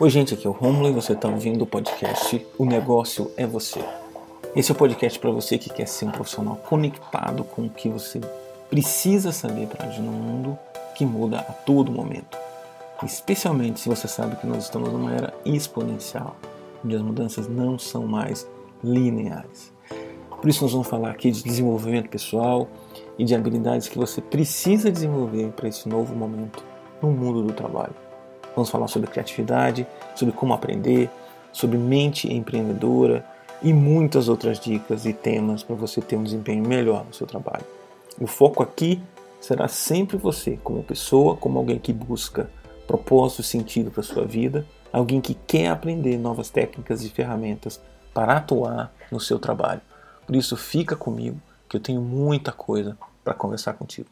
Oi, gente, aqui é o Romulo e você está ouvindo o podcast O Negócio é Você. Esse é o podcast para você que quer ser um profissional conectado com o que você precisa saber para agir no mundo que muda a todo momento. Especialmente se você sabe que nós estamos numa era exponencial, onde as mudanças não são mais lineares. Por isso, nós vamos falar aqui de desenvolvimento pessoal e de habilidades que você precisa desenvolver para esse novo momento no mundo do trabalho. Vamos falar sobre criatividade, sobre como aprender, sobre mente empreendedora e muitas outras dicas e temas para você ter um desempenho melhor no seu trabalho. O foco aqui será sempre você, como pessoa, como alguém que busca propósito e sentido para sua vida, alguém que quer aprender novas técnicas e ferramentas para atuar no seu trabalho. Por isso, fica comigo, que eu tenho muita coisa para conversar contigo.